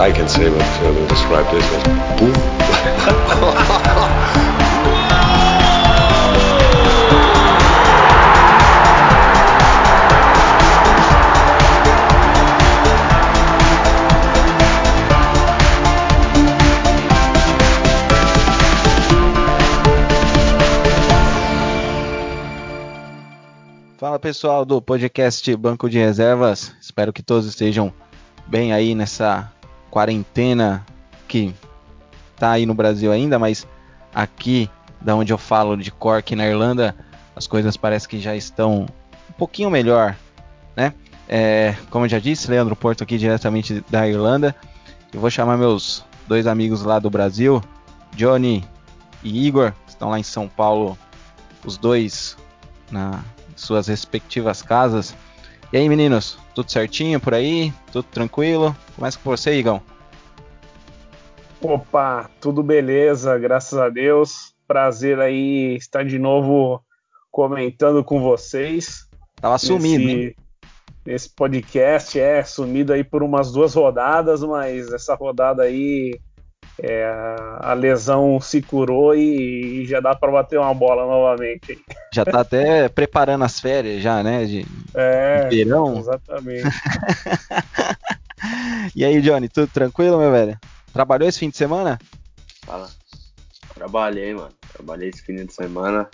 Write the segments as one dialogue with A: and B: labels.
A: I can say what uh, describe this as.
B: Fala pessoal do podcast Banco de Reservas, espero que todos estejam bem aí nessa quarentena que tá aí no Brasil ainda, mas aqui da onde eu falo de Cork na Irlanda, as coisas parece que já estão um pouquinho melhor, né? É, como eu já disse, Leandro Porto aqui diretamente da Irlanda. Eu vou chamar meus dois amigos lá do Brasil, Johnny e Igor, que estão lá em São Paulo, os dois na suas respectivas casas. E aí, meninos, tudo certinho por aí? Tudo tranquilo? Começa com você, Igão.
C: Opa, tudo beleza, graças a Deus. Prazer aí estar de novo comentando com vocês.
B: Tava sumido,
C: nesse,
B: hein?
C: nesse podcast, é, sumido aí por umas duas rodadas, mas essa rodada aí é, a lesão se curou e, e já dá para bater uma bola novamente.
B: Já tá até preparando as férias já, né? De,
C: É,
B: de verão.
C: exatamente.
B: E aí, Johnny, tudo tranquilo, meu velho? Trabalhou esse fim de semana?
D: Fala. Trabalhei, mano. Trabalhei esse fim de semana.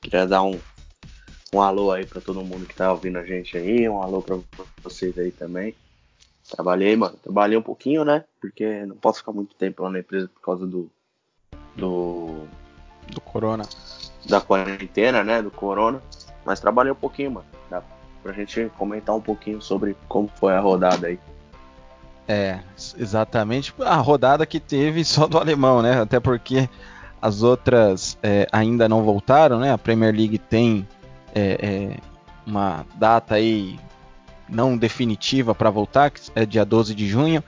D: Queria dar um, um alô aí pra todo mundo que tá ouvindo a gente aí. Um alô pra vocês aí também. Trabalhei, mano. Trabalhei um pouquinho, né? Porque não posso ficar muito tempo lá na empresa por causa do. do
B: Do Corona.
D: da quarentena, né? Do corona. Mas trabalhei um pouquinho, mano. Dá pra gente comentar um pouquinho sobre como foi a rodada aí.
B: É, exatamente. A rodada que teve só do alemão, né? Até porque as outras é, ainda não voltaram, né? A Premier League tem é, é, uma data aí não definitiva para voltar, que é dia 12 de junho,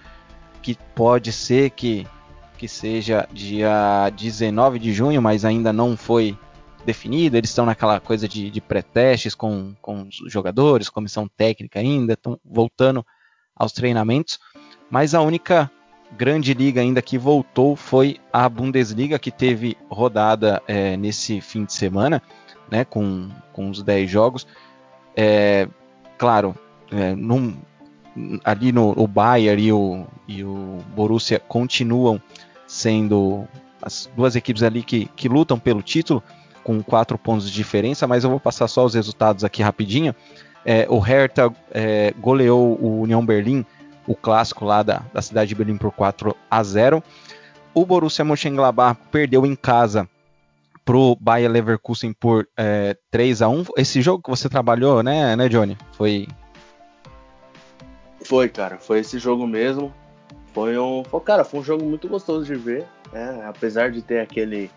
B: que pode ser que, que seja dia 19 de junho, mas ainda não foi definido. Eles estão naquela coisa de, de pré-testes com, com os jogadores, comissão técnica ainda, estão voltando aos treinamentos. Mas a única grande liga ainda que voltou foi a Bundesliga, que teve rodada é, nesse fim de semana, né, com, com os 10 jogos. É, claro, é, num- ali no o Bayern e o, e o Borussia continuam sendo as duas equipes ali que, que lutam pelo título, com quatro pontos de diferença, mas eu vou passar só os resultados aqui rapidinho. É, o Hertha é, goleou o União Berlim o clássico lá da, da cidade de Berlim por 4 a 0. O Borussia Mönchengladbach perdeu em casa pro Bayer Leverkusen por é, 3 a 1. Esse jogo que você trabalhou, né, né, Johnny? Foi
D: Foi, cara, foi esse jogo mesmo. Foi um, foi, cara, foi um jogo muito gostoso de ver, né? Apesar de ter aquele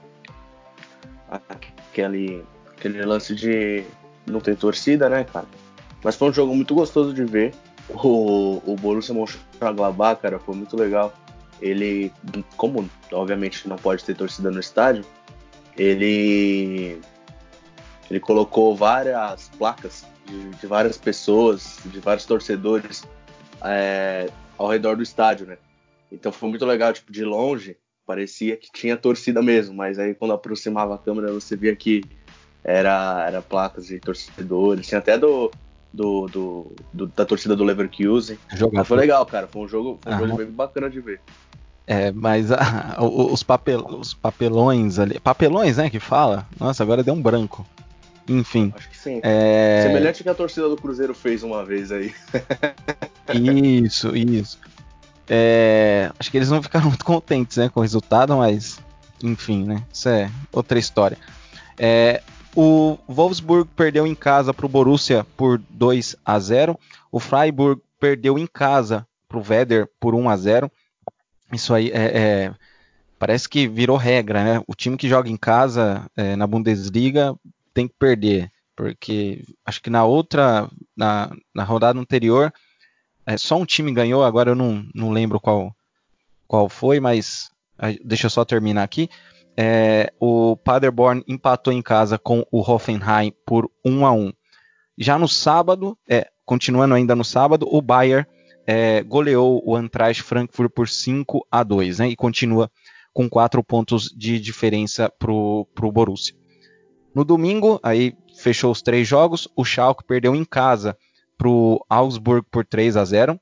D: aquele aquele lance de não ter torcida, né, cara? Mas foi um jogo muito gostoso de ver. O, o Borussia Mönchengladbach, cara, foi muito legal. Ele, como obviamente não pode ter torcida no estádio, ele ele colocou várias placas de, de várias pessoas, de vários torcedores é, ao redor do estádio, né? Então foi muito legal, tipo, de longe parecia que tinha torcida mesmo, mas aí quando aproximava a câmera você via que era, era placas de torcedores, tinha até do, do, do, do- da torcida do Leverkusen.
B: jogador.
D: Foi legal, cara, foi um jogo, foi um
B: Aham.
D: jogo bem bacana de ver.
B: É, mas o- os, papel, os papelões ali. Papelões, né? Que fala? Nossa, agora deu um branco. Enfim.
D: Acho que sim.
B: É,
D: Semelhante que a torcida do Cruzeiro fez uma vez aí.
B: Isso, isso. É, acho que eles não ficaram muito contentes né, com o resultado, mas enfim, né? Isso é outra história. É, o Wolfsburg perdeu em casa para o Borussia por 2 a 0. O Freiburg perdeu em casa para o Werder por 1 a 0. Isso aí é, é- parece que virou regra, né? O time que joga em casa é, na Bundesliga tem que perder, porque acho que na outra, na, na rodada anterior, é, só um time ganhou, agora eu não, não lembro qual, qual foi, mas deixa eu só terminar aqui. É, o Paderborn empatou em casa com o Hoffenheim por 1 a 1. Já no sábado, é, continuando ainda no sábado, o Bayern é, goleou o Eintracht Frankfurt por 5 a 2 né, e continua com 4 pontos de diferença para o Borussia. No domingo, aí fechou os três jogos, o Schalke perdeu em casa para o Augsburg por 3 a 0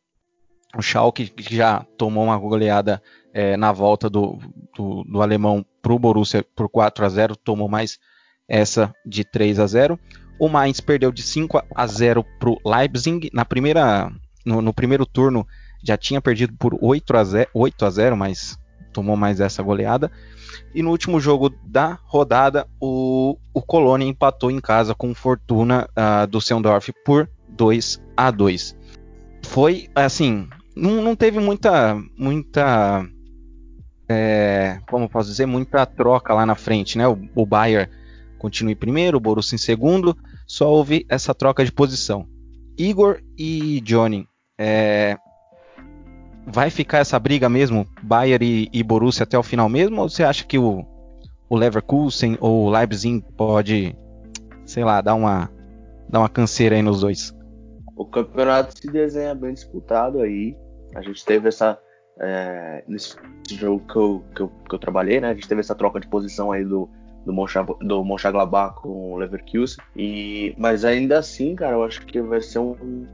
B: o Schalke que já tomou uma goleada é, na volta do, do, do alemão para o Borussia por 4 a 0 tomou mais essa de 3 a 0 o Mainz perdeu de 5 a 0 para o Leipzig. Na primeira no, no, primeiro turno já tinha perdido por 8 a 0, 8 a 0 mas tomou mais essa goleada. E no último jogo da rodada o, o Colônia empatou em casa com Fortuna uh, do Seundorf por 2 a 2 foi assim não, não teve muita muita é, como posso dizer muita troca lá na frente né? O, o Bayern continua em primeiro o Borussia em segundo só houve essa troca de posição. Igor e Johnny é, vai ficar essa briga mesmo Bayern e, e, Borussia até o final mesmo ou você acha que o, o Leverkusen ou o Leipzig pode sei lá dar uma dar uma canseira aí nos dois
D: o campeonato se desenha bem disputado aí a gente teve essa. É, nesse jogo que eu, que, eu, que eu trabalhei, né? A gente teve essa troca de posição aí do, do, do com o Leverkusen. E, mas ainda assim, cara, eu acho que vai ser um, um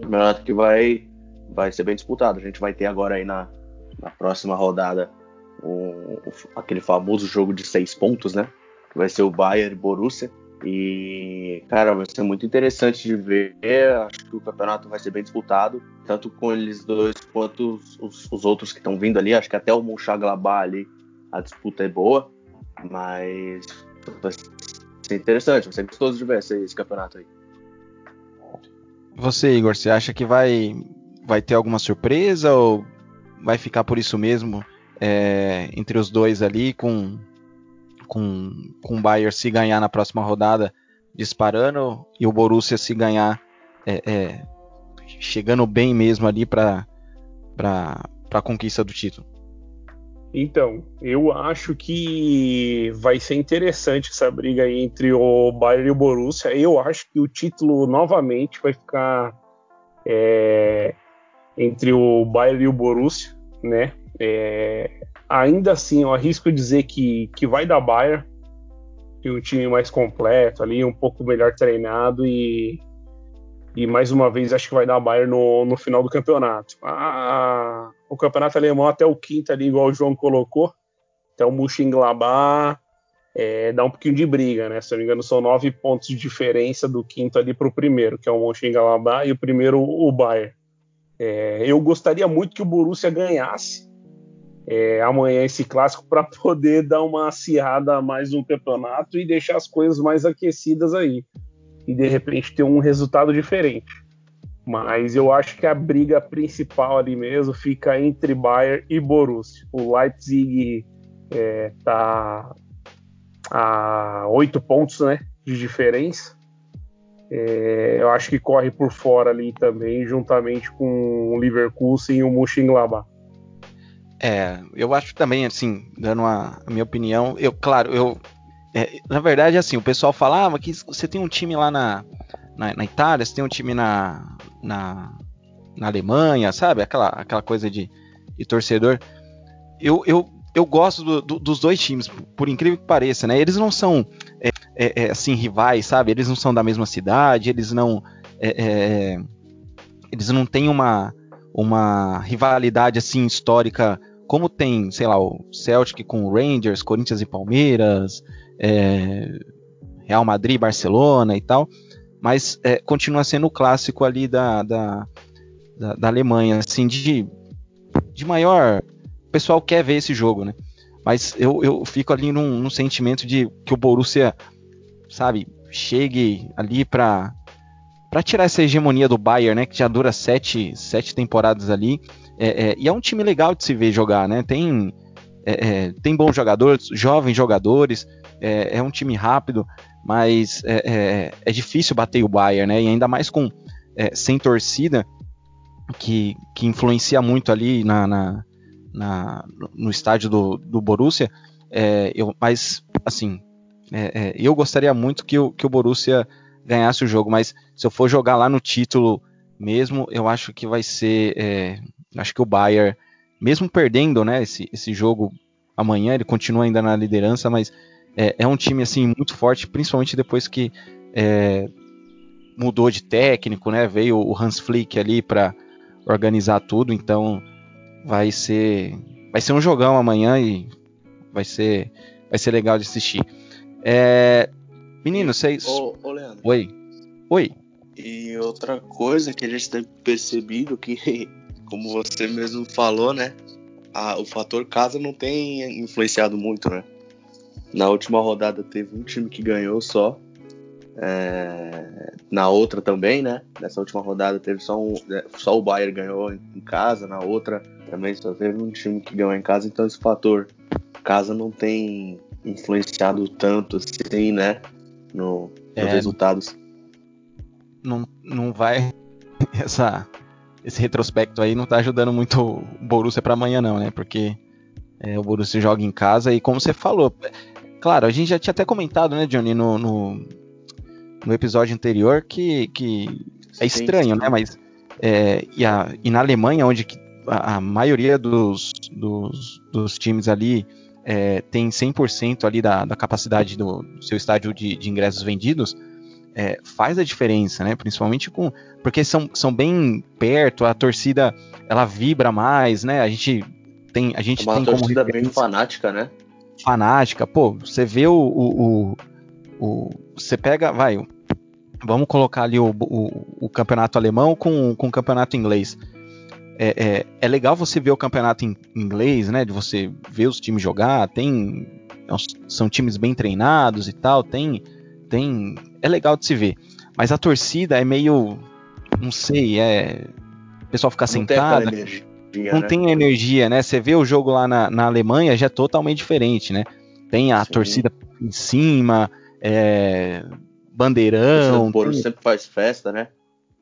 D: campeonato que vai, vai ser bem disputado. A gente vai ter agora aí na, na próxima rodada um, aquele famoso jogo de seis pontos, né? Que vai ser o Bayern Borussia. E, cara, vai ser muito interessante de ver. Acho que o campeonato vai ser bem disputado, tanto com eles dois quanto os, os, os outros que estão vindo ali. Acho que até o Monchaglabá ali a disputa é boa, mas vai ser interessante, vai ser gostoso de ver esse, esse campeonato aí.
B: Você, Igor, você acha que vai, vai ter alguma surpresa ou vai ficar por isso mesmo é, entre os dois ali com com, com o Bayern se ganhar na próxima rodada disparando e o Borussia se ganhar é, é, chegando bem mesmo ali para a conquista do título.
C: Então, eu acho que vai ser interessante essa briga aí entre o Bayern e o Borussia. Eu acho que o título novamente vai ficar é, entre o Bayern e o Borussia, né? É, ainda assim, eu arrisco dizer que, que vai dar Bayern, que um time mais completo ali, um pouco melhor treinado e, e mais uma vez acho que vai dar Bayern no, no final do campeonato. A, o campeonato alemão até o quinto ali, igual o João colocou, até o Mönchengladbach é, dá um pouquinho de briga, né? Se não me engano, são nove pontos de diferença do quinto ali para o primeiro, que é o Mönchengladbach, e o primeiro o Bayern. É, eu gostaria muito que o Borussia ganhasse, é, amanhã esse clássico para poder dar uma acirrada a mais no campeonato e deixar as coisas mais aquecidas aí. E de repente ter um resultado diferente. Mas eu acho que a briga principal ali mesmo fica entre Bayern e Borussia. O Leipzig é, tá a oito pontos né, de diferença. É, eu acho que corre por fora ali também, juntamente com o Leverkusen e o Mönchengladbach.
B: É, eu acho também, assim, dando uma, a minha opinião, eu, claro, eu. É, na verdade, assim, o pessoal falava ah, que você tem um time lá na, na, na, Itália, você tem um time na, na, na Alemanha, sabe? Aquela, aquela coisa de, de torcedor. Eu, eu, eu gosto do, do, dos dois times, por incrível que pareça, né? Eles não são, é, é, é assim, rivais, sabe? Eles não são da mesma cidade, eles não. É, é, eles não têm uma, uma rivalidade assim histórica como tem, sei lá, o Celtic com Rangers, Corinthians e Palmeiras, é, Real Madrid, Barcelona e tal, mas é, continua sendo o clássico ali da, da, da, da, Alemanha, assim, de, de maior. O pessoal quer ver esse jogo, né? Mas eu, eu fico ali num, num sentimento de que o Borussia, sabe, chegue ali para para tirar essa hegemonia do Bayern, né, que já dura sete, sete temporadas ali, é, é, e é um time legal de se ver jogar, né? Tem, é, é tem bons jogadores, jovens jogadores, é, é um time rápido, mas é, é, difícil bater o Bayern, né? E ainda mais com sem torcida, que, que influencia muito ali na, na, na no estádio do, do Borussia. eu, mas, assim, eu gostaria muito que o, que o Borussia ganhasse o jogo, mas se eu for jogar lá no título mesmo, eu acho que vai ser. É, acho que o Bayern, mesmo perdendo né, esse, esse jogo amanhã, ele continua ainda na liderança, mas é, é um time assim muito forte, principalmente depois que é, mudou de técnico, né? Veio o Hans Flick ali para organizar tudo, então vai ser vai ser um jogão amanhã e vai ser vai ser legal de assistir. É, menino, vocês.
D: Ô, ô, Leandro.
B: Oi. Oi.
D: E outra coisa que a gente tem percebido que, como você mesmo falou, né? A, o fator casa não tem influenciado muito, né? Na última rodada teve um time que ganhou só. É, na outra também, né? Nessa última rodada teve só um, é, só o Bayern ganhou em casa, na outra também só teve um time que ganhou em casa, então esse fator casa não tem influenciado tanto assim, né? No, nos
B: É.
D: resultados.
B: Não, não vai. Essa, esse retrospecto aí não tá ajudando muito o Borussia para amanhã, não, né? Porque é, o Borussia joga em casa e, como você falou, claro, a gente já tinha até comentado, né, Johnny, no, no, no episódio anterior que, que é estranho, né? Mas é, e, a- e na Alemanha, onde a maioria dos, dos, dos times ali é, tem 100% ali da, da capacidade do, do seu estádio de, de ingressos vendidos, é, faz a diferença, né? Principalmente com porque são, são bem perto, a torcida ela vibra mais, né? A gente tem a
D: É
B: gente
D: uma
B: tem como
D: torcida bem
B: referência
D: fanática, né?
B: fanática. Pô, você vê o, o, o, o- você pega, vai, vamos colocar ali o, o, o campeonato alemão com, com o campeonato inglês. É, é, é legal você ver o campeonato em inglês, né? De você ver os times jogar, tem é são times bem treinados e tal, tem tem é legal de se ver. Mas a torcida é meio não sei, é o pessoal ficar
D: Não tem
B: sentado,
D: energia,
B: não
D: né?
B: tem energia, né? Você vê o jogo lá na, na Alemanha já é totalmente diferente, né? Tem a
D: Sim.
B: torcida em cima, é, bandeirão.
D: do Borussia sempre faz festa, né?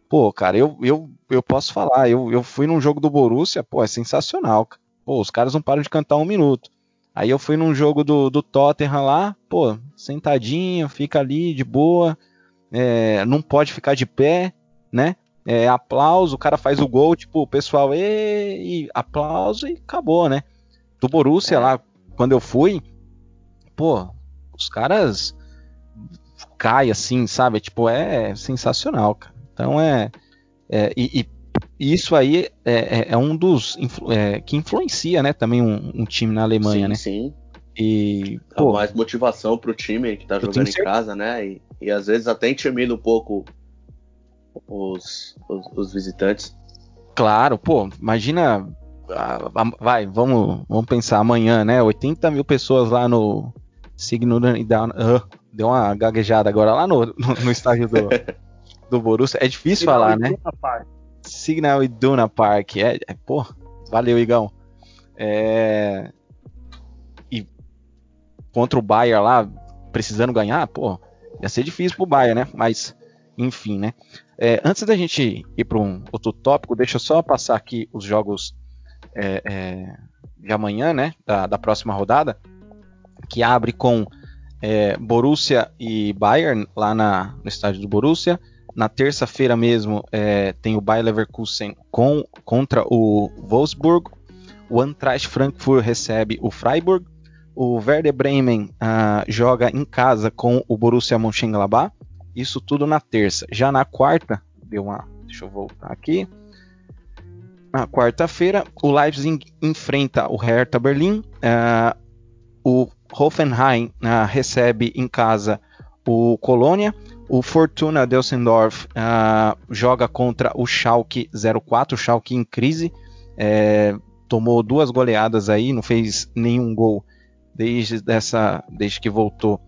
B: Pô, cara, eu, eu, eu posso falar, eu, eu fui num jogo do Borussia, pô, é sensacional. Pô, os caras não param de cantar um minuto. Aí eu fui num jogo do, do Tottenham lá, pô, sentadinho, fica ali de boa, é, não pode ficar de pé, né? É, aplauso, o cara faz o gol, tipo, o pessoal, e aplauso e acabou, né? Do Borussia
D: É.
B: lá, quando eu fui, pô, os caras caem assim, sabe? Tipo, é sensacional, cara. Então é. é, e, e isso aí é, é- é um dos é, que influencia, né, também um, um time na Alemanha,
D: sim,
B: né?
D: sim.
B: E
D: Dá
B: pô,
D: mais motivação pro time que tá jogando em
B: certeza.
D: casa, né? E, e às vezes até intimida um pouco os, os, os visitantes.
B: claro, pô, imagina, vai, vamos, vamos pensar amanhã, né? 80 mil pessoas lá no Signo Iduna- ah, deu uma gaguejada agora lá no, no, no estádio do, do Borussia. É difícil falar, né? Signal Iduna Park. É, é, pô, valeu, Igão. É, e contra o Bayern lá, precisando ganhar, pô, ia ser difícil pro Bayern, né? Mas, enfim, né? É, antes da gente ir para um outro tópico, deixa eu só passar aqui os jogos é, é, de amanhã, né? Da, da próxima rodada, que abre com é, Borussia e Bayern lá na, no estádio do Borussia. Na terça-feira mesmo é, tem o Bayer Leverkusen com, contra o Wolfsburg. O Eintracht Frankfurt recebe o Freiburg. O Werder Bremen ah, joga em casa com o Borussia Mönchengladbach. Isso tudo na terça. Já na quarta, deu uma, deixa eu voltar aqui. Na quarta-feira, o Leipzig enfrenta o Hertha Berlim. Ah, o Hoffenheim ah, recebe em casa o Colônia. O Fortuna Düsseldorf ah, joga contra o Schalke 04, o Schalke em crise. É, tomou duas goleadas aí, não fez nenhum gol desde, dessa, desde que voltou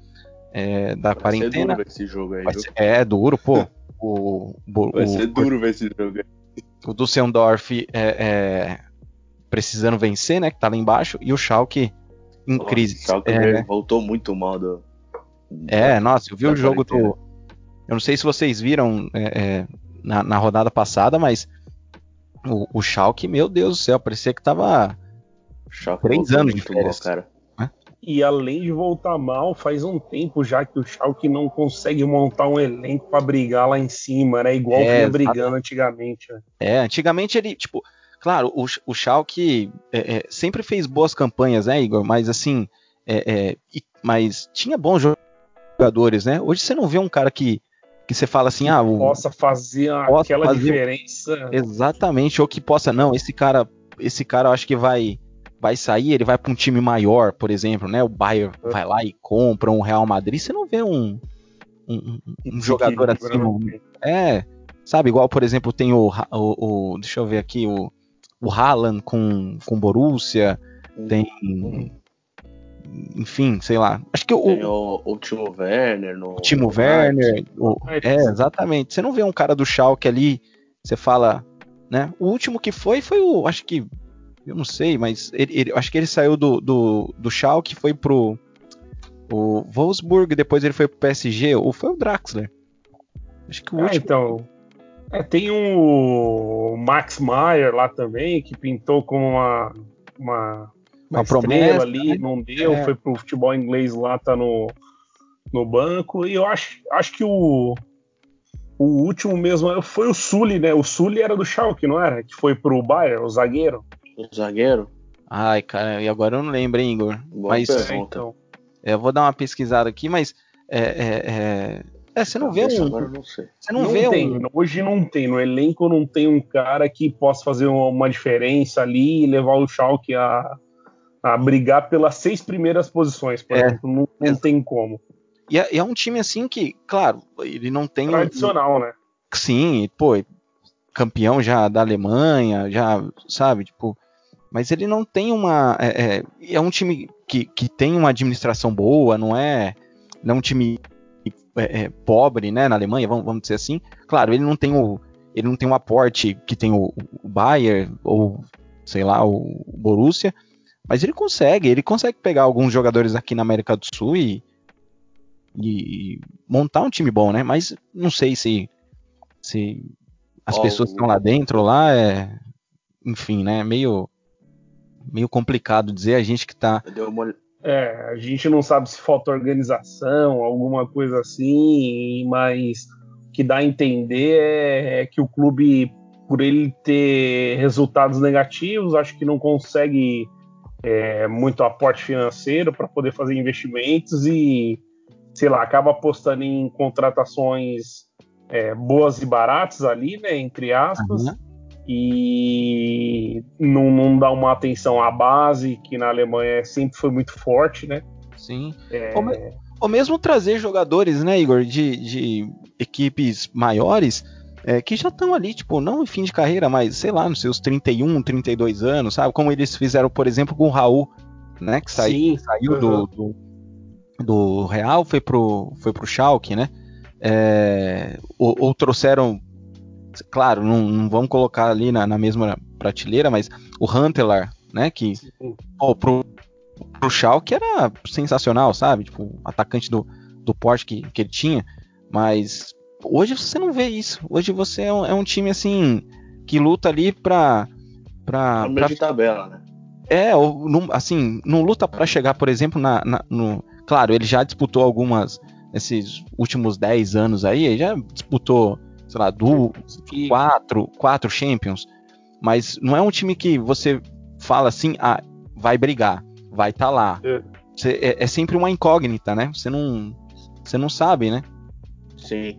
B: é, da
D: Vai ser
B: quarentena.
D: duro ver esse jogo aí,
B: ser- é duro, pô. O, o,
D: Vai
B: o-
D: ser duro ver esse jogo aí.
B: o Düsseldorf é, é, precisando vencer, né? Que tá lá embaixo, e o Schalke em
D: Nossa,
B: crise.
D: O Schalke
B: É,
D: voltou muito mal do.
B: É, nossa, eu vi o jogo do. Eu não sei se vocês viram é, é, na, na rodada passada, mas o, o Schalke, meu Deus do céu, parecia que tava.
D: Schalke
B: Três anos de férias.
D: cara.
C: e além de voltar mal, faz um tempo já que o Schalke não consegue montar um elenco para brigar lá em cima, né? Igual
B: É,
C: vinha brigando antigamente. né?
B: É, antigamente ele, tipo, claro, o, o Schalke é, é, sempre fez boas campanhas, né, Igor? Mas assim, é, é, e- mas tinha bons jogadores, né? Hoje você não vê um cara que, que você fala assim, ah, o,
C: Possa fazer
B: Possa
C: aquela
B: fazer-
C: diferença.
B: exatamente, ou que possa, não, esse cara, esse cara eu acho que vai vai sair, ele vai para um time maior, por exemplo, né? O Bayern vai lá e compra um Real Madrid, você não vê um, um, um- jogador assim, um- é, sabe, igual, por exemplo, tem o, o, o- deixa eu ver aqui, o, o Haaland com, com Borussia, tem, enfim, sei lá. Acho que o,
D: Tem o, o Timo Werner no.
B: o Timo
D: no
B: Werner, o- é, exatamente. Você não vê um cara do Schalke ali, você fala, né? O último que foi, foi o, acho que, eu não sei, mas ele, ele- acho que ele saiu do, do, do Schalke, foi pro o Wolfsburg, depois ele foi pro PSG, ou foi o Draxler. Acho que o
C: Ah,
B: último.
C: então. É, tem o Max Meyer lá também, que pintou como uma, uma, uma
B: promessa,
C: ali,
B: né?
C: não deu,
B: É.
C: foi pro futebol inglês lá, tá no, no banco. E eu acho, acho que o, o último mesmo foi o Sully, né? O Sully era do Schalke, não era? Que foi pro Bayern, o zagueiro.
D: O zagueiro.
B: Ai, cara, e agora eu não lembro, hein, Igor.
D: Boa
B: mas
D: pergunta.
C: É, então.
B: é, eu vou dar uma pesquisada aqui, mas é, é, é, é, você não vê um,
D: Agora eu não sei.
B: você não,
C: Não,
B: vê
C: tem,
B: um,
C: hoje não tem. No elenco não tem um cara que possa fazer uma, uma diferença ali e levar o Schalke a, a brigar pelas seis primeiras posições, por
B: É.
C: exemplo. Não, não tem como.
B: e é, é um time assim que, claro, ele não tem um,
C: Tradicional, né?
B: Sim, pô, campeão já da Alemanha, já, sabe, tipo, mas ele não tem uma. É, é, é um time que, que tem uma administração boa, não é, não é um time é, é, pobre, né, na Alemanha, vamos, vamos dizer assim. Claro, ele não tem o. Ele não tem o aporte que tem o, o Bayern, ou sei lá, o Borussia, mas ele consegue, ele consegue pegar alguns jogadores aqui na América do Sul e, e montar um time bom, né? Mas não sei se se as
D: Ó,
B: pessoas que estão lá dentro lá é enfim né meio meio complicado dizer a gente que tá
D: uma,
C: É, a gente não sabe se falta organização, alguma coisa assim, mas o que dá a entender é, é que o clube, por ele ter resultados negativos, acho que não consegue é, muito aporte financeiro para poder fazer investimentos e, sei lá, acaba apostando em contratações é, boas e baratas ali, né, entre aspas
B: Aham.
C: e não, não dá uma atenção à base, que na Alemanha sempre foi muito forte, né?
B: sim
C: É,
B: ou, ou mesmo trazer jogadores né Igor de, de equipes maiores é, que já estão ali tipo não em fim de carreira mas sei lá nos seus 31 32 anos sabe como eles fizeram por exemplo com o Raul né que saiu
C: sim,
B: saiu do, do, do Real, foi pro, foi pro Schalke, né? É, ou, ou trouxeram, claro, não, não vamos colocar ali na, na mesma prateleira, mas o Huntelaar, né? Que pô, pro, pro Schalke era sensacional, sabe? Tipo, atacante do, do porte que, que ele tinha, mas hoje você não vê isso. Hoje você é um, é um time assim que luta ali pra. pra, pra
D: de tabela, né?
B: é, ou não- assim, não luta para chegar, por exemplo, na, na- no. Claro, ele já disputou algumas. Esses últimos 10 anos aí, ele já disputou, sei lá, du, quatro, quatro Champions. Mas não é um time que você fala assim, ah, vai brigar, vai estar lá.
C: É.
B: Você- é, é sempre uma incógnita, né? Você não, você não sabe, né?
D: Sim.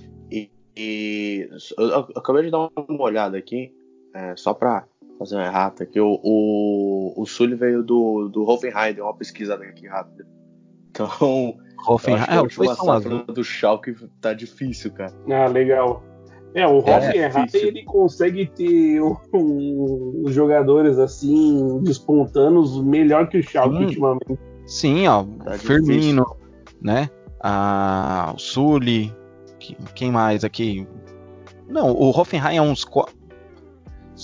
D: E, eu, eu acabei de dar uma olhada aqui, é, só pra fazer uma errata, que o, o, o Sully veio do, do Hoffenheim, deu uma pesquisada aqui rápida. Então, eu acho que
B: Hoffenheim,
D: a
B: é,
D: última
B: foi São
D: safra
B: Azul.
D: do Schalke tá difícil, cara.
C: Ah, legal. É, o Hoffenheim,
D: difícil.
C: ele consegue ter um- um- os jogadores assim, despontando melhor que o Schalke
B: Sim.
C: ultimamente.
B: Sim, ó,
D: Tá
B: Firmino, né? Ah, o Sully, quem mais aqui? Não, o Hoffenheim há uns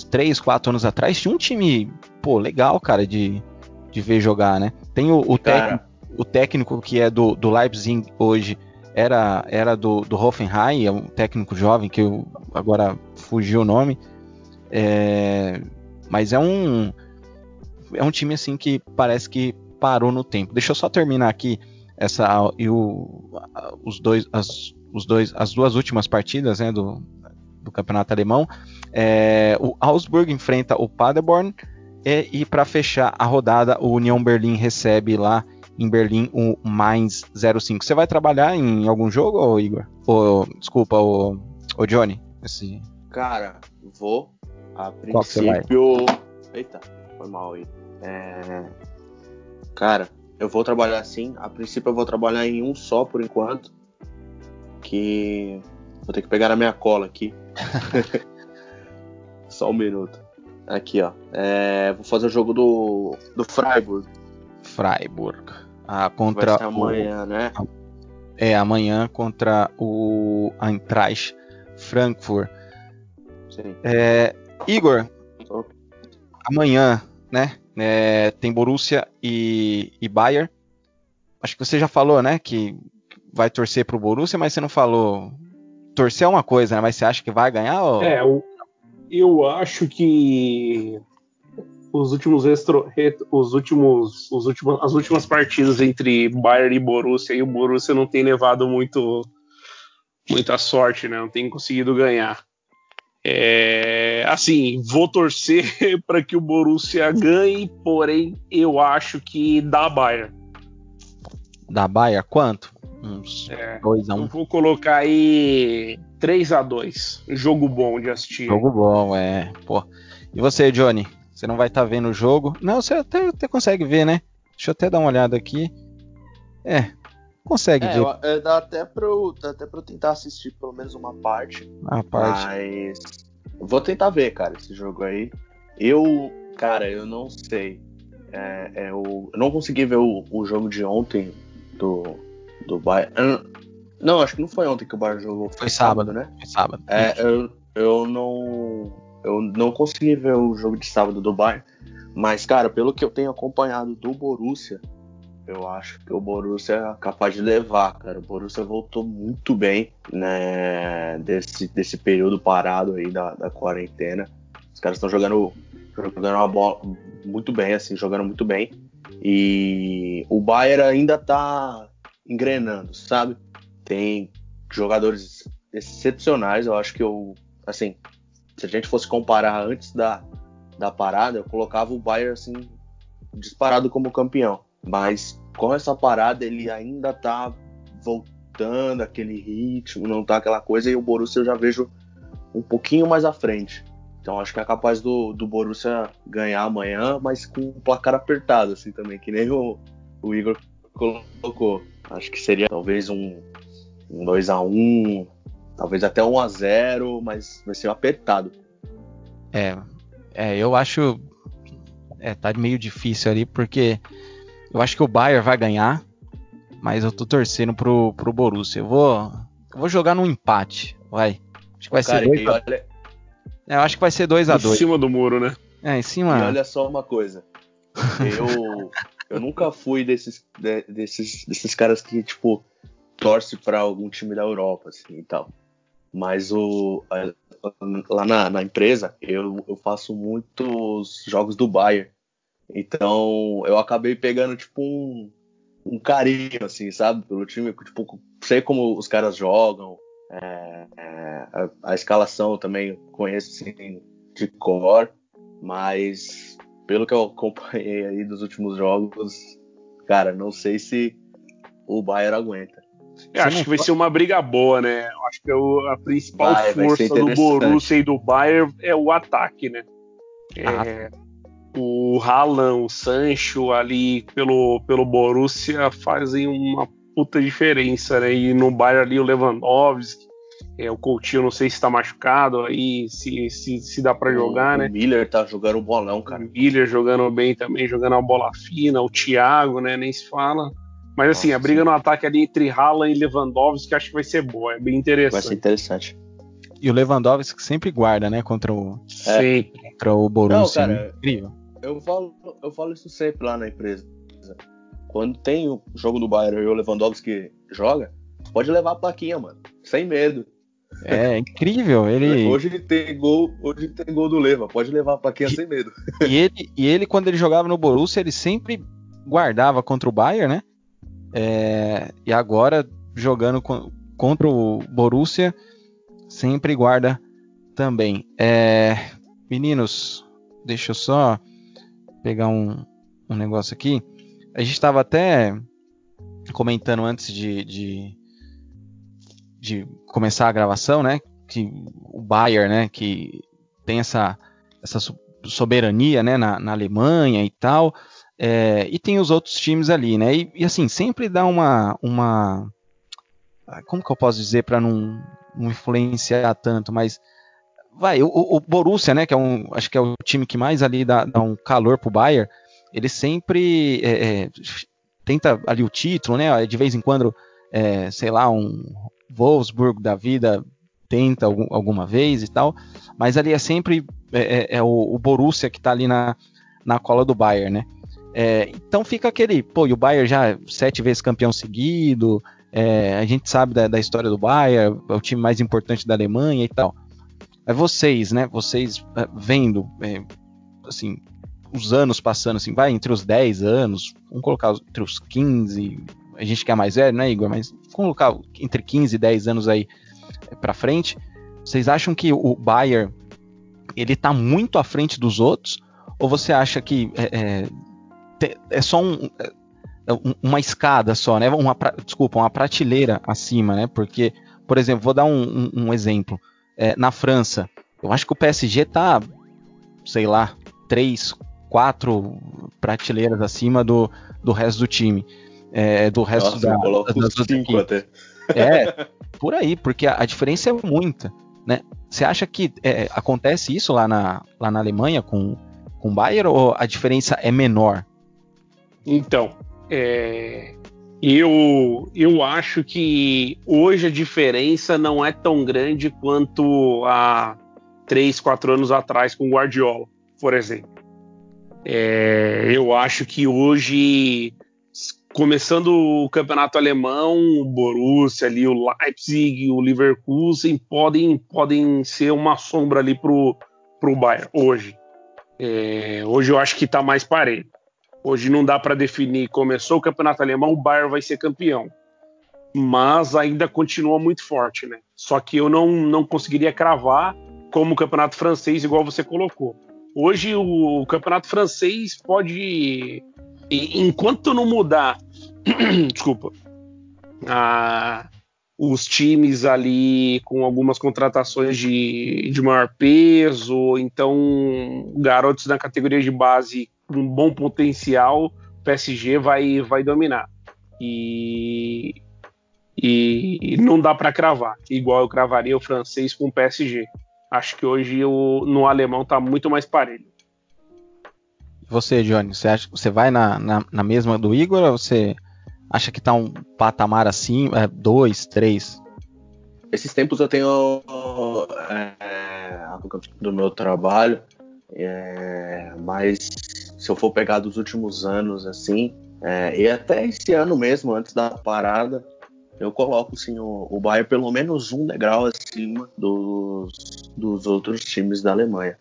B: 3, 4 anos atrás tinha um time, pô, legal, cara, de, de ver jogar, né? Tem o, o, técnico, o técnico que é do, do Leipzig hoje, era, era do, do Hoffenheim, é um técnico jovem que eu, agora fugiu o nome. É, mas é um é um time assim que parece que parou no tempo. Deixa eu só terminar aqui essa e o, os dois, as, os dois, as duas últimas partidas né, do, do campeonato alemão. É, o Augsburg enfrenta o Paderborn e, e para fechar a rodada, o União Berlim recebe lá em Berlim o Mainz 05. Você vai trabalhar em algum jogo, ou Igor? Ou, desculpa, o, o Johnny? Esse...
D: Cara, vou. A princípio. Eita, foi mal aí. É... Cara, eu vou trabalhar sim. A princípio eu vou trabalhar em um só por enquanto. Que. Vou ter que pegar a minha cola aqui. só um minuto. Aqui, ó. É... Vou fazer o jogo do, do Freiburg.
B: Freiburg. Ah, contra
D: amanhã,
B: o...
D: né?
B: É, amanhã contra o Eintracht Frankfurt.
D: Sim.
B: É, Igor, amanhã, né? É, tem Borussia e, e Bayern. Acho que você já falou, né? Que vai torcer pro Borussia, mas você não falou. Torcer é uma coisa, né? Mas você acha que vai ganhar? Ou...
C: É, eu, eu acho que os últimos os últimos, os últimos, as últimas partidas entre Bayern e Borussia e o Borussia não tem levado muito muita sorte, né? Não tem conseguido ganhar. É, assim, vou torcer para que o Borussia ganhe, porém eu acho que dá Bayern.
B: Da Bayern quanto? Uns
C: É,
B: 2 a 1
C: eu vou colocar aí 3 a 2 Jogo bom de assistir.
B: Jogo bom, é. Pô. E você, Johnny? Você não vai estar vendo o jogo? Não, você até, até consegue ver, né? Deixa eu até dar uma olhada aqui. É, consegue
D: É,
B: ver
D: eu- é, dá, até pra eu, dá até pra eu tentar assistir pelo menos uma parte.
B: a parte.
D: Mas. Vou tentar ver, cara, esse jogo aí. Eu. Cara, eu não sei. É, é, eu, eu não consegui ver o, o jogo de ontem do, do Bayern. Não, acho que não foi ontem que o Bayern jogou.
B: Foi sábado.
D: né?
B: É sábado.
D: É, eu, eu não. Eu não consegui ver o jogo de sábado do Bayern. Mas, cara, pelo que eu tenho acompanhado do Borussia, eu acho que o Borussia é capaz de levar, cara. O Borussia voltou muito bem, né? Desse, desse período parado aí da, da quarentena. Os caras estão jogando, jogando uma bola muito bem, assim, jogando muito bem. E o Bayern ainda tá engrenando, sabe? Tem jogadores excepcionais. Eu acho que eu, assim, se a gente fosse comparar antes da, da parada, eu colocava o Bayern assim disparado como campeão. Mas com essa parada ele ainda tá voltando aquele ritmo, não tá aquela coisa e o Borussia eu já vejo um pouquinho mais à frente. Então acho que é capaz do, do Borussia ganhar amanhã, mas com um placar apertado assim também, que nem o, o Igor colocou. Acho que seria talvez um, um 2 a 1 talvez até 1 a 0 mas vai ser apertado.
B: É, é, eu acho. É, tá meio difícil ali, porque eu acho que o Bayern vai ganhar, mas eu tô torcendo pro, pro Borussia. Eu vou, eu vou jogar num empate, vai. Acho que vai
D: Cara,
B: ser 2 a,
D: olha,
B: é, eu acho que vai ser 2 a
C: Em
B: 2
C: cima do muro, né?
B: É, em
D: E
B: cima.
D: olha só uma coisa. Eu, eu nunca fui desses, de- desses, desses caras que, tipo, torce pra algum time da Europa, assim e tal. Mas o, a- lá na, na empresa, eu, eu faço muitos jogos do Bayern. Então, eu acabei pegando, tipo, um, um carinho, assim, sabe? Pelo time. Tipo, sei como os caras jogam. É, é, a, a escalação eu também conheço, assim, de cor. Mas pelo que eu acompanhei aí dos últimos jogos, cara, não sei se o Bayern aguenta.
C: Eu acho que vai ser uma briga boa, né? Eu acho que é o- a principal
D: Vai, vai
C: força do
D: interessante.
C: Borussia e do Bayern é o ataque, né?
B: Ah.
C: É, o Haaland, o Sancho ali pelo, pelo Borussia fazem uma puta diferença, né? E no Bayern ali o Lewandowski, é, o Coutinho não sei se tá machucado aí, se, se, se dá pra jogar,
D: o,
C: né?
D: O Miller tá jogando um bolão, cara.
C: O Miller jogando bem também, jogando a bola fina, o Thiago, né? Nem se fala. Mas assim,
D: Nossa,
C: a briga
D: sim.
C: no ataque ali entre Haaland e Lewandowski acho que vai ser boa, é bem
D: Vai
C: interessante.
D: ser interessante.
B: E o Lewandowski sempre guarda, né? Contra o,
C: Sempre.
B: contra o Borussia.
D: Não,
B: né?
D: cara,
B: Incrível.
D: Eu falo, eu falo isso sempre lá na empresa. Quando tem o jogo do Bayern e o Lewandowski joga, pode levar a plaquinha, mano. Sem medo.
B: É incrível. Ele,
D: Hoje tem gol, hoje tem gol do Leva, pode levar a plaquinha
B: E-
D: sem medo.
B: e, ele, e ele, quando ele jogava no Borussia, ele sempre guardava contra o Bayern, né? É, e agora jogando contra o Borussia, sempre guarda também. É, meninos, deixa eu só pegar um, um negócio aqui. A gente estava até comentando antes de, de, de, começar a gravação, né? Que o Bayern, né? Que tem essa, essa soberania, né? Na, na Alemanha e tal. É, e tem os outros times ali, né? E, e, assim, sempre dá uma. uma como que eu posso dizer para não, não, influenciar tanto, mas. Vai, o, o, Borussia, né? Que é um. Acho que é o time que mais ali dá, dá um calor pro Bayern. Ele sempre é, é, tenta ali o título, né? De vez em quando, é, sei lá, um Wolfsburg da vida tenta algum, alguma vez e tal. Mas ali é sempre é, é, é o, o Borussia que está ali na, na cola do Bayern, né? É, então fica aquele, pô, e o Bayern já sete vezes campeão seguido, é, a gente sabe da, da, história do Bayern, é o time mais importante da Alemanha e tal. Mas vocês, né, vocês é, vendo, é, assim, os anos passando, assim, vai entre os 10 anos, vamos colocar entre os 15, a gente quer é mais velho, né, Igor? Mas vamos colocar entre 15 e 10 anos aí para frente, vocês acham que o Bayern ele tá muito à frente dos outros? Ou você acha que é, é só um, é, uma escada só, né? Uma, desculpa, uma prateleira acima, né? Porque, por exemplo, vou dar um, um, um exemplo. É, na França, eu acho que o PSG tá, sei lá, três, quatro prateleiras acima do, do resto do time. É, do resto Nossa, da, das, cinco até. É, por aí, porque a, a, diferença é muita, né? Você acha que é, acontece isso lá na, lá na Alemanha com, com o Bayern ou a diferença é menor?
C: Então, é, eu, eu acho que hoje a diferença não é tão grande quanto há 3, 4 anos atrás com o Guardiola, por exemplo. É, eu acho que hoje, começando o campeonato alemão, o Borussia, ali, o Leipzig, o Leverkusen podem, podem ser uma sombra ali pro, pro Bayern hoje. É, hoje eu acho que está mais parelho. Hoje não dá para definir. Começou o campeonato alemão, o Bayern vai ser campeão. Mas ainda continua muito forte, né? Só que eu não, não conseguiria cravar como o campeonato francês, igual você colocou. Hoje o, campeonato francês pode. Enquanto não mudar. desculpa. A, os times ali com algumas contratações de, de maior peso, então garotos na categoria de base um bom potencial, o PSG vai, vai dominar. E, e, não dá para cravar, igual eu cravaria o francês com o PSG. Acho que hoje o, no alemão está muito mais parelho.
B: Você, Johnny, você, acha, você vai na, na, na mesma do Igor ou você acha que está um patamar assim, é, dois, três?
D: Esses tempos eu tenho é, do meu trabalho, é, mas se eu for pegar dos últimos anos, assim, é, e até esse ano mesmo, antes da parada, eu coloco assim, o, o Bayern pelo menos um degrau acima dos, dos outros times da Alemanha.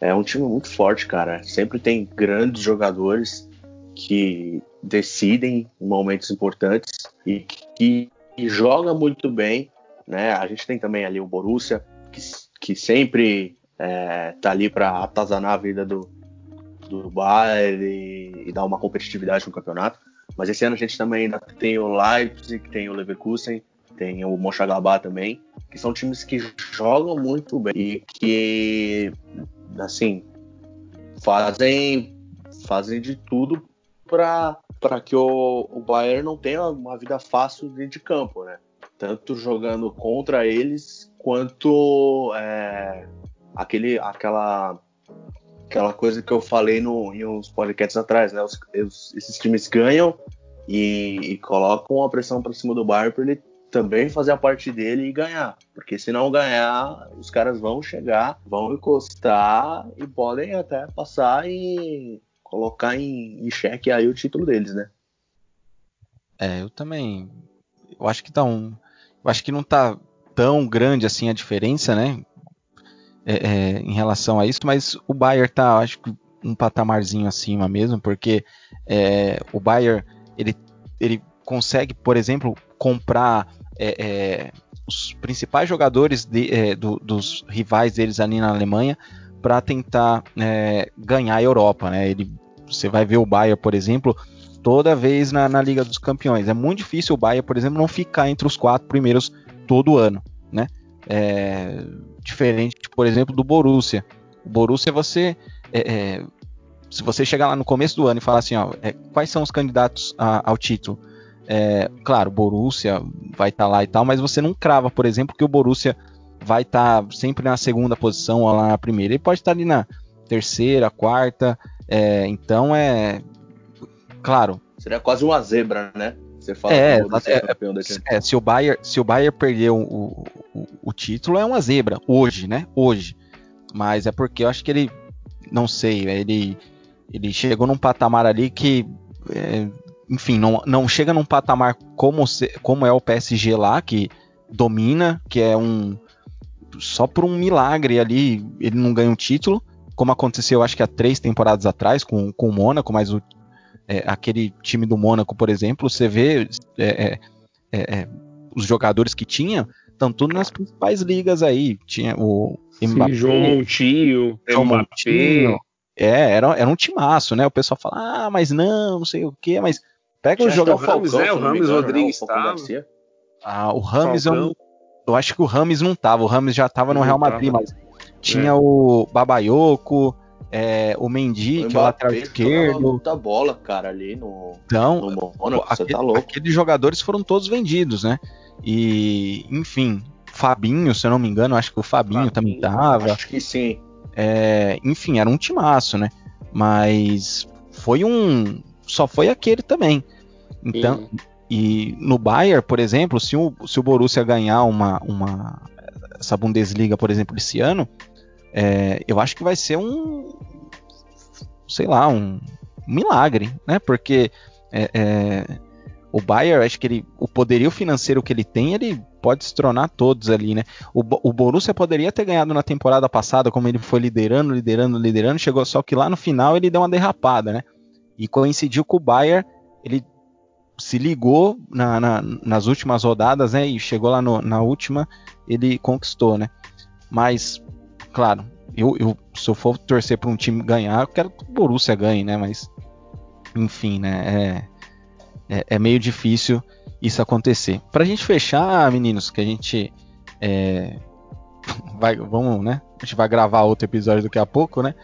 D: É um time muito forte, cara. Sempre tem grandes jogadores que decidem em momentos importantes e que, que joga muito bem. Né? A gente tem também ali o Borussia, que, que sempre é, tá ali para atazanar a vida do, do Bayern e, e dar uma competitividade no campeonato. Mas esse ano a gente também ainda tem o Leipzig, tem o Leverkusen, tem o Mönchengladbach também, que são times que jogam muito bem e que, assim, fazem, fazem de tudo para que o, o Bayern não tenha uma vida fácil dentro de campo, né? Tanto jogando contra eles, quanto é, aquele, aquela aquela coisa que eu falei no, em uns podcasts atrás, né? Os, os, esses times ganham e, e colocam a pressão para cima do Bayern para ele também fazer a parte dele e ganhar. Porque se não ganhar, os caras vão chegar, vão encostar e podem até passar e colocar em, em xeque aí o título deles, né?
B: É, eu também. Eu acho que tá um. Eu acho que não tá tão grande assim a diferença, né? É, é, em relação a isso, mas o Bayern tá, acho que um patamarzinho acima mesmo, porque é, o Bayern ele, ele consegue, por exemplo, comprar é, é, os principais jogadores de, do, dos rivais deles ali na Alemanha para tentar ganhar a Europa, né? Ele, você vai ver o Bayern, por exemplo, toda vez na, na, Liga dos Campeões. É muito difícil o Bayern, por exemplo, não ficar entre os quatro primeiros todo ano, né? É, diferente, por exemplo, do Borussia. O Borussia você é, é, se você chegar lá no começo do ano e falar assim, ó, é, quais são os candidatos a, ao título? É, claro, Borussia vai estar tá lá e tal, mas você não crava, por exemplo, que o Borussia vai estar tá sempre na segunda posição ou lá na primeira. Ele pode estar tá ali na terceira, quarta. Então é claro.
D: Seria quase uma zebra, né?
B: Você fala é, é, campeão da é, se o Bayern, se o Bayern perder o, o, o, título é uma zebra hoje, né? Hoje. Mas é porque eu acho que ele não sei, ele ele chegou num patamar ali que é, enfim, não, não chega num patamar como, se, como é o PSG lá, que domina, que é um só por um milagre ali ele não ganha um título, como aconteceu acho que há três temporadas atrás com, com o Mônaco, mas o, é, aquele time do Mônaco, por exemplo, você vê é, é, é, é os jogadores que tinha, estão tudo nas principais ligas aí. Tinha o
C: Mbappé, Sim, João Montinho, João Montinho.
B: É, era, era um timaço, né? O pessoal fala, ah, mas não, não sei o quê, mas pega o jogo.
C: O Rames, né? O Rames Rodrigues estava.
B: Ah, o Rames, eu, eu, acho que o Rames não tava. O Rames já tava no Real Madrid, mas tinha é. o Babaioco, é, o Mendy, o que é o lateral esquerdo.
D: Muita bola, cara, ali no.
B: Então, no Mônaco, aquele, tá louco. aqueles jogadores foram todos vendidos, né? E, enfim, Fabinho, se eu não me engano, acho que o Fabinho, Fabinho também tava.
D: Acho que sim.
B: É, enfim, era um timaço, né? Mas foi um. Só foi aquele também. Então, sim. e no Bayern, por exemplo, se o, se o Borussia ganhar uma, uma essa Bundesliga, por exemplo, esse ano, é, eu acho que vai ser um, sei lá, um, milagre, né? Porque é, é, o Bayern, acho que ele, o poderio financeiro que ele tem, ele pode se tornar todos ali, né? O, o Borussia poderia ter ganhado na temporada passada, como ele foi liderando, liderando, liderando, chegou só que lá no final ele deu uma derrapada, né? E coincidiu com o Bayern, ele se ligou na, na, nas últimas rodadas, né? E chegou lá no, na última, ele conquistou, né? Mas claro, eu, eu, se eu for torcer para um time ganhar, eu quero que o Borussia ganhe, né? Mas, enfim, né? É, é, é meio difícil isso acontecer. Para a gente fechar, meninos, que a gente é, vai, vamos, né? A gente vai gravar outro episódio daqui a pouco, né?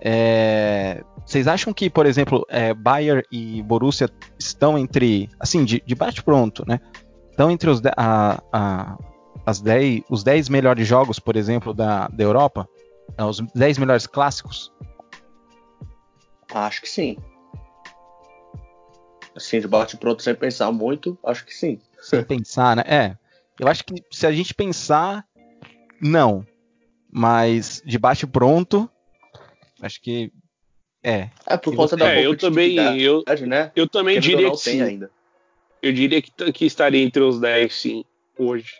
B: É, vocês acham que, por exemplo, é, Bayern e Borussia estão entre, assim, de, de bate pronto, né? Estão entre os, a, a, as 10, os 10 melhores jogos, por exemplo, da, da Europa? Os 10 melhores clássicos?
D: Acho que sim. Assim, de bate pronto sem pensar muito, acho que sim.
B: Sem pensar, né? É. Eu acho que se a gente pensar, não. Mas de bate pronto, acho que é.
D: É por conta da
C: é, eu também, eu, né? eu também diria que sim. Ainda. Eu diria que, que estaria entre os 10, sim, hoje.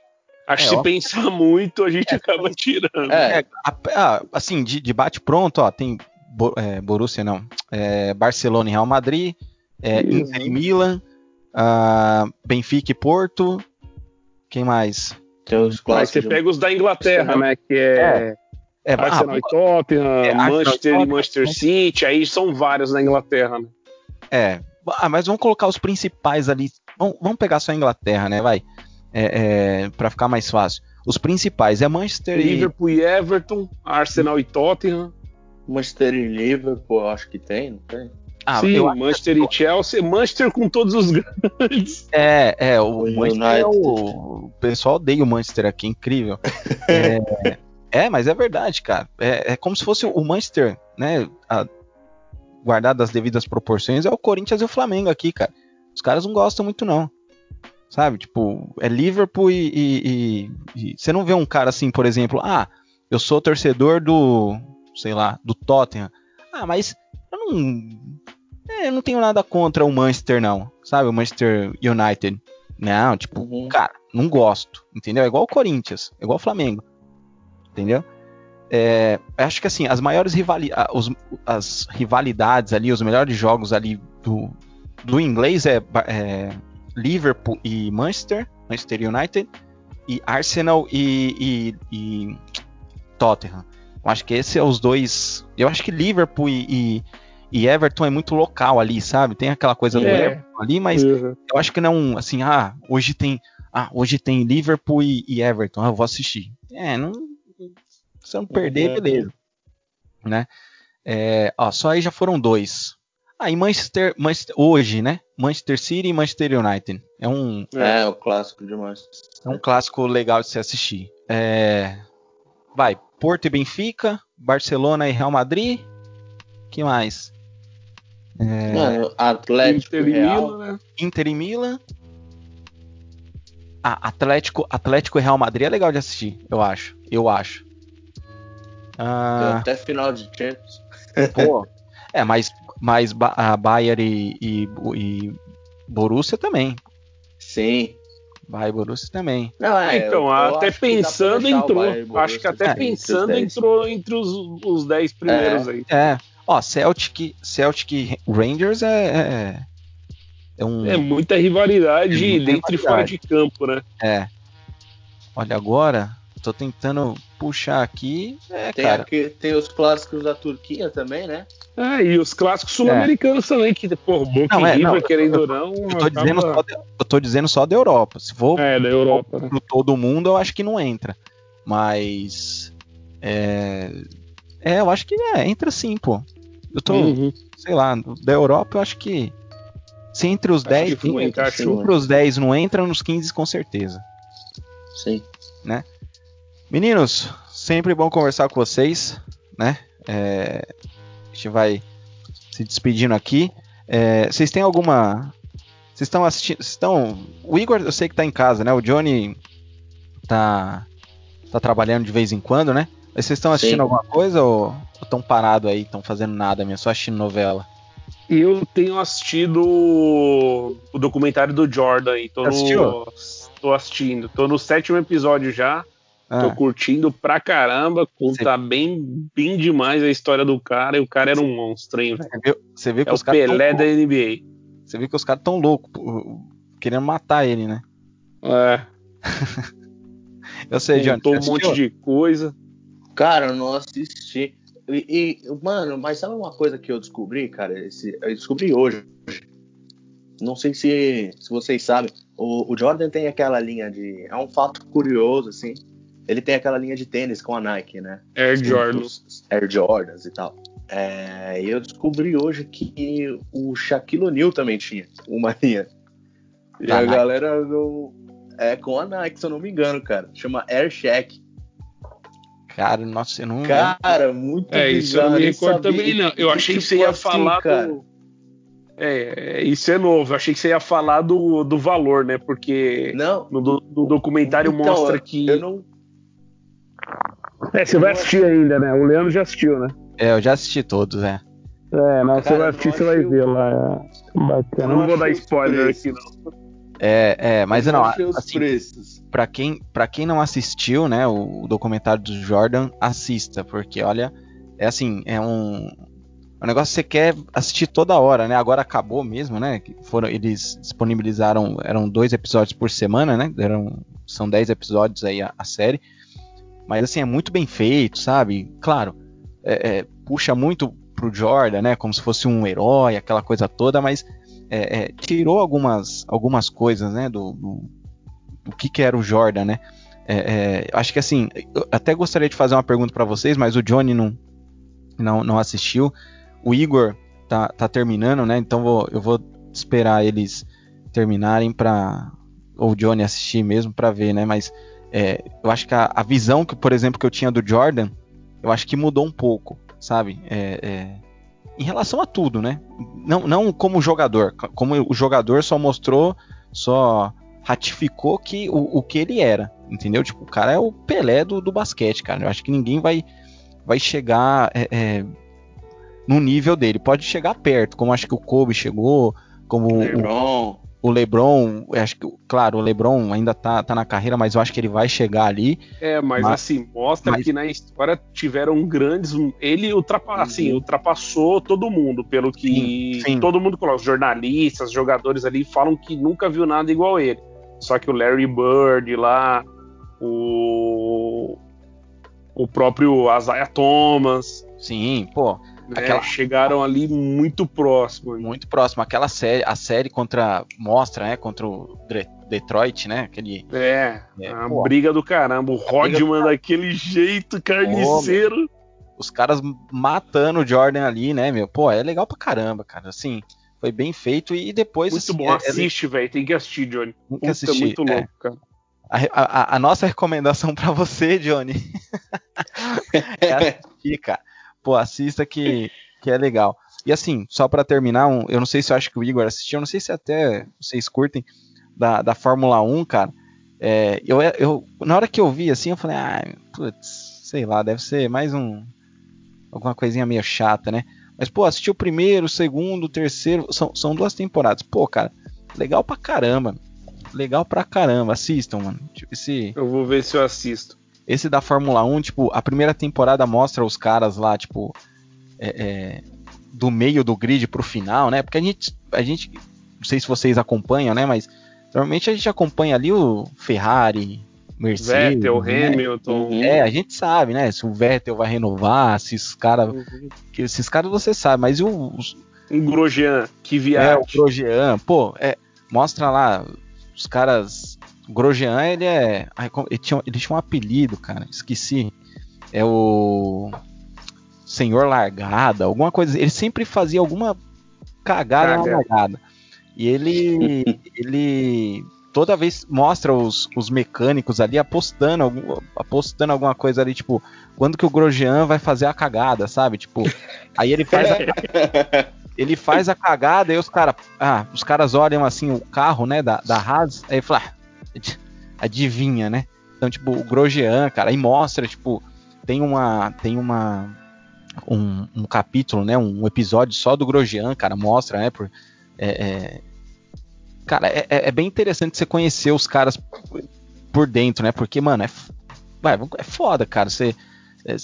C: Acho que é, se ó. pensar muito, a gente é, acaba tirando.
B: É, a, assim, de, de bate pronto, ó, tem é, Borussia, não. É, Barcelona e Real Madrid, é, Inter e Milan, uh, Benfica e Porto. Quem mais?
C: Os Aí você pega os da Inglaterra, né? Que é. É, Arsenal ah, e Tottenham, é, Manchester e Manchester City, aí são vários na Inglaterra, né?
B: É, ah, mas vamos colocar os principais ali. Vamos, vamos pegar só a Inglaterra, né? Vai é, é, para ficar mais fácil. Os principais é Manchester
C: Liverpool e... Everton, Arsenal e Tottenham.
D: Manchester e Liverpool, acho que tem, não tem?
C: Ah, Sim, Manchester e Chelsea, Manchester com todos os grandes.
B: É, é, o, o Manchester é o, o pessoal odeia o Manchester aqui, incrível. é, é, mas é verdade, cara. É, é, como se fosse o Manchester, né? A, guardado as devidas proporções, é o Corinthians e o Flamengo aqui, cara. Os caras não gostam muito, não. Sabe? Tipo, é Liverpool e, e, e, Você não vê um cara assim, por exemplo, ah, eu sou torcedor do. sei lá, do Tottenham. Ah, mas eu não. É, eu não tenho nada contra o Manchester, não. Sabe? O Manchester United. Não, tipo, uhum. cara, não gosto. Entendeu? É igual o Corinthians, é igual o Flamengo. Entendeu? É, acho que assim, as maiores rivali os, as rivalidades ali, os melhores jogos ali do, do inglês é, é Liverpool e Manchester, Manchester United, e Arsenal e, e, e Tottenham. Eu acho que esses são os dois. Eu acho que Liverpool e, e, Everton é muito local ali, sabe? Tem aquela coisa do
C: É.
B: Everton ali, mas
C: Uhum.
B: eu acho que não, assim, ah, hoje tem, ah, hoje tem Liverpool e, Everton, ah, eu vou assistir. É, não, se eu não perder,
D: Uhum.
B: beleza, né? É, ó, só aí já foram dois. Ah, e Manchester, Manchester, hoje, né? Manchester City e Manchester United. É um,
D: É, o clássico demais.
B: é um clássico legal de se assistir. É, vai, Porto e Benfica, Barcelona e Real Madrid. Que mais? É,
D: Mano, Atlético
C: Inter e
D: Real.
C: Milan, né?
B: Inter e Milan. Ah, Atlético, Atlético e Real Madrid é legal de assistir, eu acho. Eu acho. Ah,
D: Até final de Champions.
B: pô. É, mas, mas Ba- a Bayern e, e, e Borussia também.
D: Sim.
B: Bayern e Borussia também.
D: Não, é,
C: então,
D: eu- eu
C: até pensando entrou.
D: Bayern
C: Acho que até
B: É,
C: pensando
D: 10.
C: entrou entre os, os 10 primeiros aí.
B: É. Ó, Celtic, Celtic Rangers é, é, é um.
C: É muita rivalidade
B: É muita
C: dentro e fora
B: rivalidade.
C: de campo, né?
B: É. Olha, agora, tô tentando puxar aqui. É,
D: Tem,
B: cara.
D: aqui, tem os clássicos da Turquia também, né?
C: É, e os clássicos sul-americanos também, que, pô, Boca
B: Não,
C: e
B: é,
C: River, querendo ou não,
B: Eu tô, dizendo
C: acaba-
B: só de- eu tô dizendo só da Europa. Se for
C: É, da Europa, né?
B: pro todo mundo, eu acho que não entra. Mas. É. É, eu acho que é, entra sim, pô. Eu tô,
C: Uhum.
B: sei lá, da Europa eu acho que. Se entre os
C: Acho
B: 10.
C: que foi,
B: entra, se entre os 10 não entra, nos 15 com certeza.
D: Sim.
B: Meninos, sempre bom conversar com vocês, né? É, a gente vai se despedindo aqui. É, vocês têm alguma. Vocês estão assistindo. Vocês estão. O Igor, eu sei que tá em casa, né? O Johnny tá. tá trabalhando de vez em quando, né? Mas vocês estão assistindo
D: Sim.
B: alguma coisa ou estão parados aí, estão fazendo nada mesmo, só assistindo novela?
C: Eu tenho assistido o documentário do Jordan aí. Tô,
B: Assistiu?
C: no, tô assistindo. Tô no sétimo episódio já. Tô
B: Ah,
C: curtindo pra caramba. Conta bem, bem demais a história do cara. E o cara era um monstro, hein, velho?
B: você viu, você viu que
C: É o
B: os caras.
C: Pelé
B: tão
C: da
B: loucos-
C: NBA.
B: Você viu que os caras tão loucos, querendo matar ele, né?
C: É,
B: Eu sei, Johnny.
C: contou um monte de coisa.
D: Cara, eu não assisti. E, e, mano, mas sabe uma coisa que eu descobri, cara? Esse, eu descobri hoje. Não sei se, se vocês sabem. O, o Jordan tem aquela linha de. É um fato curioso, assim. Ele tem aquela linha de tênis com a Nike, né?
C: Air Jordan.
D: Os Air Jordans e tal. É, e eu descobri hoje que o Shaquille O'Neal também tinha uma linha. E
B: Da
D: a
B: Nike.
D: galera não. É com a Nike, se eu não me engano, cara. Chama Air Shaq.
B: Cara, nossa, eu não.
D: Cara, muito
C: É, isso eu não
D: bizarro,
C: me recordo também, não. Eu achei que
D: tipo
C: você ia
D: assim,
C: falar
D: cara,
C: do. É, é, isso é novo. Eu achei que você ia falar do, do valor, né? Porque
D: Não,
C: no, do- no documentário
D: então,
C: mostra que.
D: Eu não.
C: É, você vai assistir ainda, né? O Leandro já assistiu, né?
B: É, eu já assisti todos, é.
C: É, não,
D: você vai assistir, você vai ver
C: lá. É bacana. Não,
D: não
C: vou dar spoiler aqui, não.
B: É, é, mas
D: eu
B: não, assim, pra quem, pra quem não assistiu, né, o, o documentário do Jordan, assista, porque olha, é assim, é um, um negócio que você quer assistir toda hora, né? Agora acabou mesmo, né? Foram, eles disponibilizaram, eram dois episódios por semana, né? Eram, são dez episódios aí a, a série. Mas assim, é muito bem feito, sabe? Claro, é, é, puxa muito pro Jordan, né? Como se fosse um herói, aquela coisa toda, mas é, é, tirou algumas, algumas coisas, né? Do, do, do que, que era o Jordan, né? É, é, acho que assim, até gostaria de fazer uma pergunta para vocês, mas o Johnny não, não, não assistiu. O Igor tá, tá terminando, né? Então vou, eu vou esperar eles terminarem para ou o Johnny assistir mesmo para ver, né? Mas é, eu acho que a, a, visão que, por exemplo, que eu tinha do Jordan, eu acho que mudou um pouco, sabe? É, é, em relação a tudo, né? Não, não como jogador, como o jogador só mostrou, só ratificou que o, o que ele era, entendeu? Tipo, o cara é o Pelé do, do basquete, cara. Eu acho que ninguém vai, vai chegar é, é, no nível dele. Pode chegar perto, como acho que o Kobe chegou, como
D: LeBron.
B: O, LeBron, acho que, claro, o LeBron ainda tá, tá na carreira, mas eu acho que ele vai chegar ali.
C: É, mas,
B: Mas-
C: assim, mostra
B: mas-
C: que na história tiveram grandes. Ele ultrapa, assim, ultrapassou todo mundo, pelo que
B: Sim, sim.
C: todo mundo coloca. Os jornalistas, jogadores ali falam que nunca viu nada igual ele. Só que o Larry Bird lá, o. O próprio Isaiah Thomas,
B: Sim, pô,
C: né,
B: Aquela-
C: chegaram ali muito próximo.
B: muito próximo. Aquela série, a série contra. Mostra, né? Contra o Detroit, né? Aquele.
C: É,
B: É,
C: a
B: pô.
C: briga do caramba. O Rodman daquele jeito carniceiro.
B: Os caras matando o Jordan ali, né, meu? Pô, é legal pra caramba, cara. Assim, foi bem feito e depois.
C: muito
B: assim,
C: bom.
B: é- é-
C: Assiste, velho. Tem que assistir, Johnny.
B: tem que
C: Puta,
B: assistir,
C: muito
B: é.
C: louco, cara.
B: A, a- a nossa recomendação pra você, Johnny, é assistir, cara. Pô, assista que, que é legal. E assim, só pra terminar, um- eu não sei se eu acho que o Igor assistiu, eu não sei se até vocês curtem da, da Fórmula 1, cara. É, eu, eu, na hora que eu vi assim, eu falei, ah, putz, sei lá, deve ser mais um. alguma coisinha meio chata, né? Mas, pô, assisti o primeiro, o segundo, o terceiro, são, são duas temporadas. Pô, cara, legal pra caramba. Legal pra caramba, assistam, mano. Tipo, esse,
C: Eu vou ver se eu assisto.
B: Esse da Fórmula 1, tipo, a primeira temporada mostra os caras lá, tipo, é, é, do meio do grid pro final, né? Porque a gente, a gente, não sei se vocês acompanham, né? Mas normalmente a gente acompanha ali o Ferrari, Mercedes.
C: Vettel,
B: né?
C: Hamilton.
D: Uhum.
B: É, a gente sabe, né? Se o Vettel vai renovar, se os caras. que Esses caras você sabe, mas e o, os,
C: Um Grosjean, que
B: é,
C: viagem.
B: o Grosjean, pô, é, mostra lá, os caras. O Grosjean, ele é. Ele tinha, ele tinha um apelido, cara, esqueci. É o. Senhor Largada, alguma coisa. Ele sempre fazia alguma cagada na
C: Caga.
B: largada. E ele. ele. Toda vez mostra os, os mecânicos ali apostando, algum- apostando alguma coisa ali, tipo, quando que o Grosjean vai fazer a cagada, sabe? Tipo, aí ele faz a, ele faz a cagada e os caras. Ah, os caras olham assim o carro, né, da, da Haas, aí fala, ah, adivinha, né? Então, tipo, o Grosjean, cara, aí mostra, tipo, tem uma. Tem uma. Um, um capítulo, né? Um episódio só do Grosjean, cara, mostra, né? Por, é, é- cara, é, é- é bem interessante você conhecer os caras por dentro, né? Porque, mano, é, vai, é foda, cara. Você. É,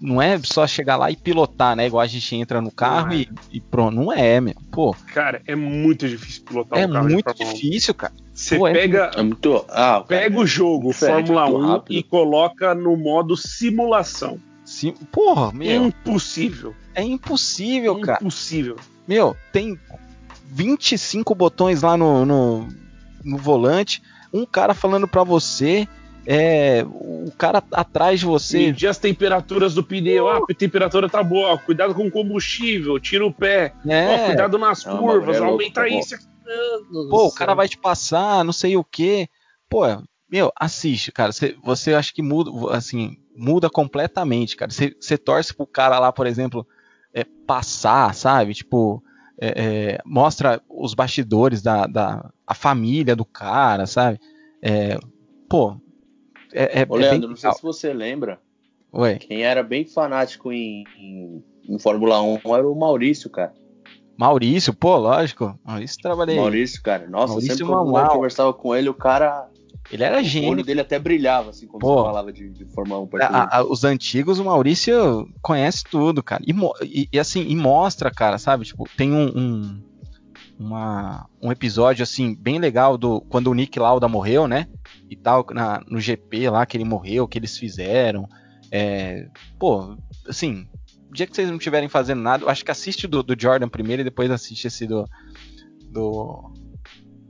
B: não é só chegar lá e pilotar, né? Igual a gente entra no carro
C: é.
B: e, e pronto. Não é, meu. Pô,
C: Cara, é muito difícil pilotar
B: é
C: um carro de
B: muito
C: Fórmula 1.
B: difícil, cara.
C: Você
B: Pô, é
C: pega,
D: É muito. Ah, cara,
C: pega o jogo Fórmula
D: muito
C: 1
D: rápido.
C: e coloca no modo simulação.
B: Sim, porra, meu,
C: Impossível.
B: é impossível, cara.
C: Impossível.
B: Meu, tem 25 botões lá no, no, no volante, um cara falando pra você, é, o cara atrás de você.
C: Medir as temperaturas do pneu. Ah, a temperatura tá boa. Cuidado com o combustível. Tira o pé. Ó,
B: É,
C: cuidado nas
D: Não,
C: curvas.
D: é louco,
C: aumenta
D: tá
C: isso.
B: pô, o cara vai te passar, não sei o que. Pô, meu, assiste, cara. Você, você acha que muda, assim, muda completamente, cara. Você, você torce pro cara lá, por exemplo, é, passar, sabe? Tipo, é, é, mostra os bastidores da, da a família do cara, sabe? É, pô, é, é,
D: Ô,
B: é
D: Leandro,
B: bem
D: não sei se você lembra,
B: Ué,
D: quem era bem fanático em, em, em Fórmula 1 era o Maurício, cara.
B: Maurício, pô, lógico. Maurício trabalhei.
D: Maurício, cara. Nossa,
B: Maurício
D: sempre
B: Manuel.
D: eu conversava com ele, o cara.
B: Ele era
D: O
B: gênio.
D: olho dele até brilhava, assim, quando
B: Pô.
D: você falava de, de Fórmula 1 perto dele.
B: A- a- os antigos, o Maurício conhece tudo, cara. E, e- e, assim, e mostra, cara, sabe? Tipo, tem um, um, uma- um episódio, assim, bem legal do quando o Nick Lauda morreu, né? E tal, na- no GP lá que ele morreu, que eles fizeram. É, pô, assim, dia que vocês não estiverem fazendo nada, eu acho que assiste do, do Jordan primeiro e depois assiste esse do, do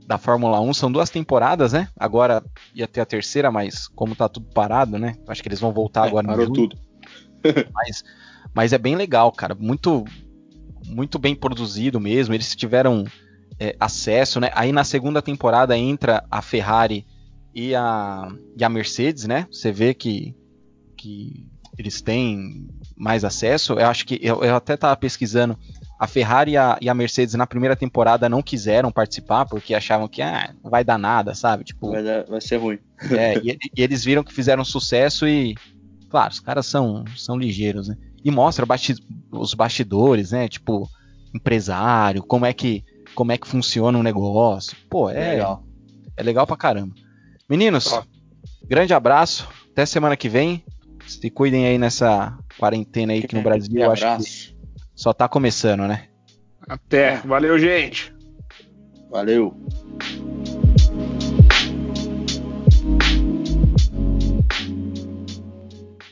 B: da Fórmula 1. São duas temporadas, né? Agora ia ter a terceira, mas como tá tudo parado, né? Acho que eles vão voltar agora
D: É,
B: em
D: parou tudo.
B: Mas, mas é bem legal, cara. Muito, muito bem produzido mesmo. Eles tiveram é, acesso, né? Aí na segunda temporada entra a Ferrari e a, e a Mercedes, né? Você vê que, que eles têm mais acesso. Eu acho que eu, eu até tava pesquisando. A Ferrari e a, e a Mercedes na primeira temporada não quiseram participar porque achavam que ah, não vai dar nada, sabe? Tipo,
D: Vai, dar- vai ser ruim.
B: é, e, e eles viram que fizeram sucesso e, claro, os caras são, são ligeiros, né? E mostra basti- os bastidores, né? Tipo, empresário, como é que como é que funciona o negócio. Pô, é
D: Legal.
B: é legal pra caramba. Meninos, grande abraço. Até semana que vem. Se cuidem aí nessa quarentena aí que no Brasil eu acho que só tá começando, né?
C: Até. Valeu, gente.
D: Valeu.